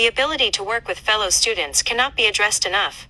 The ability to work with fellow students cannot be addressed enough.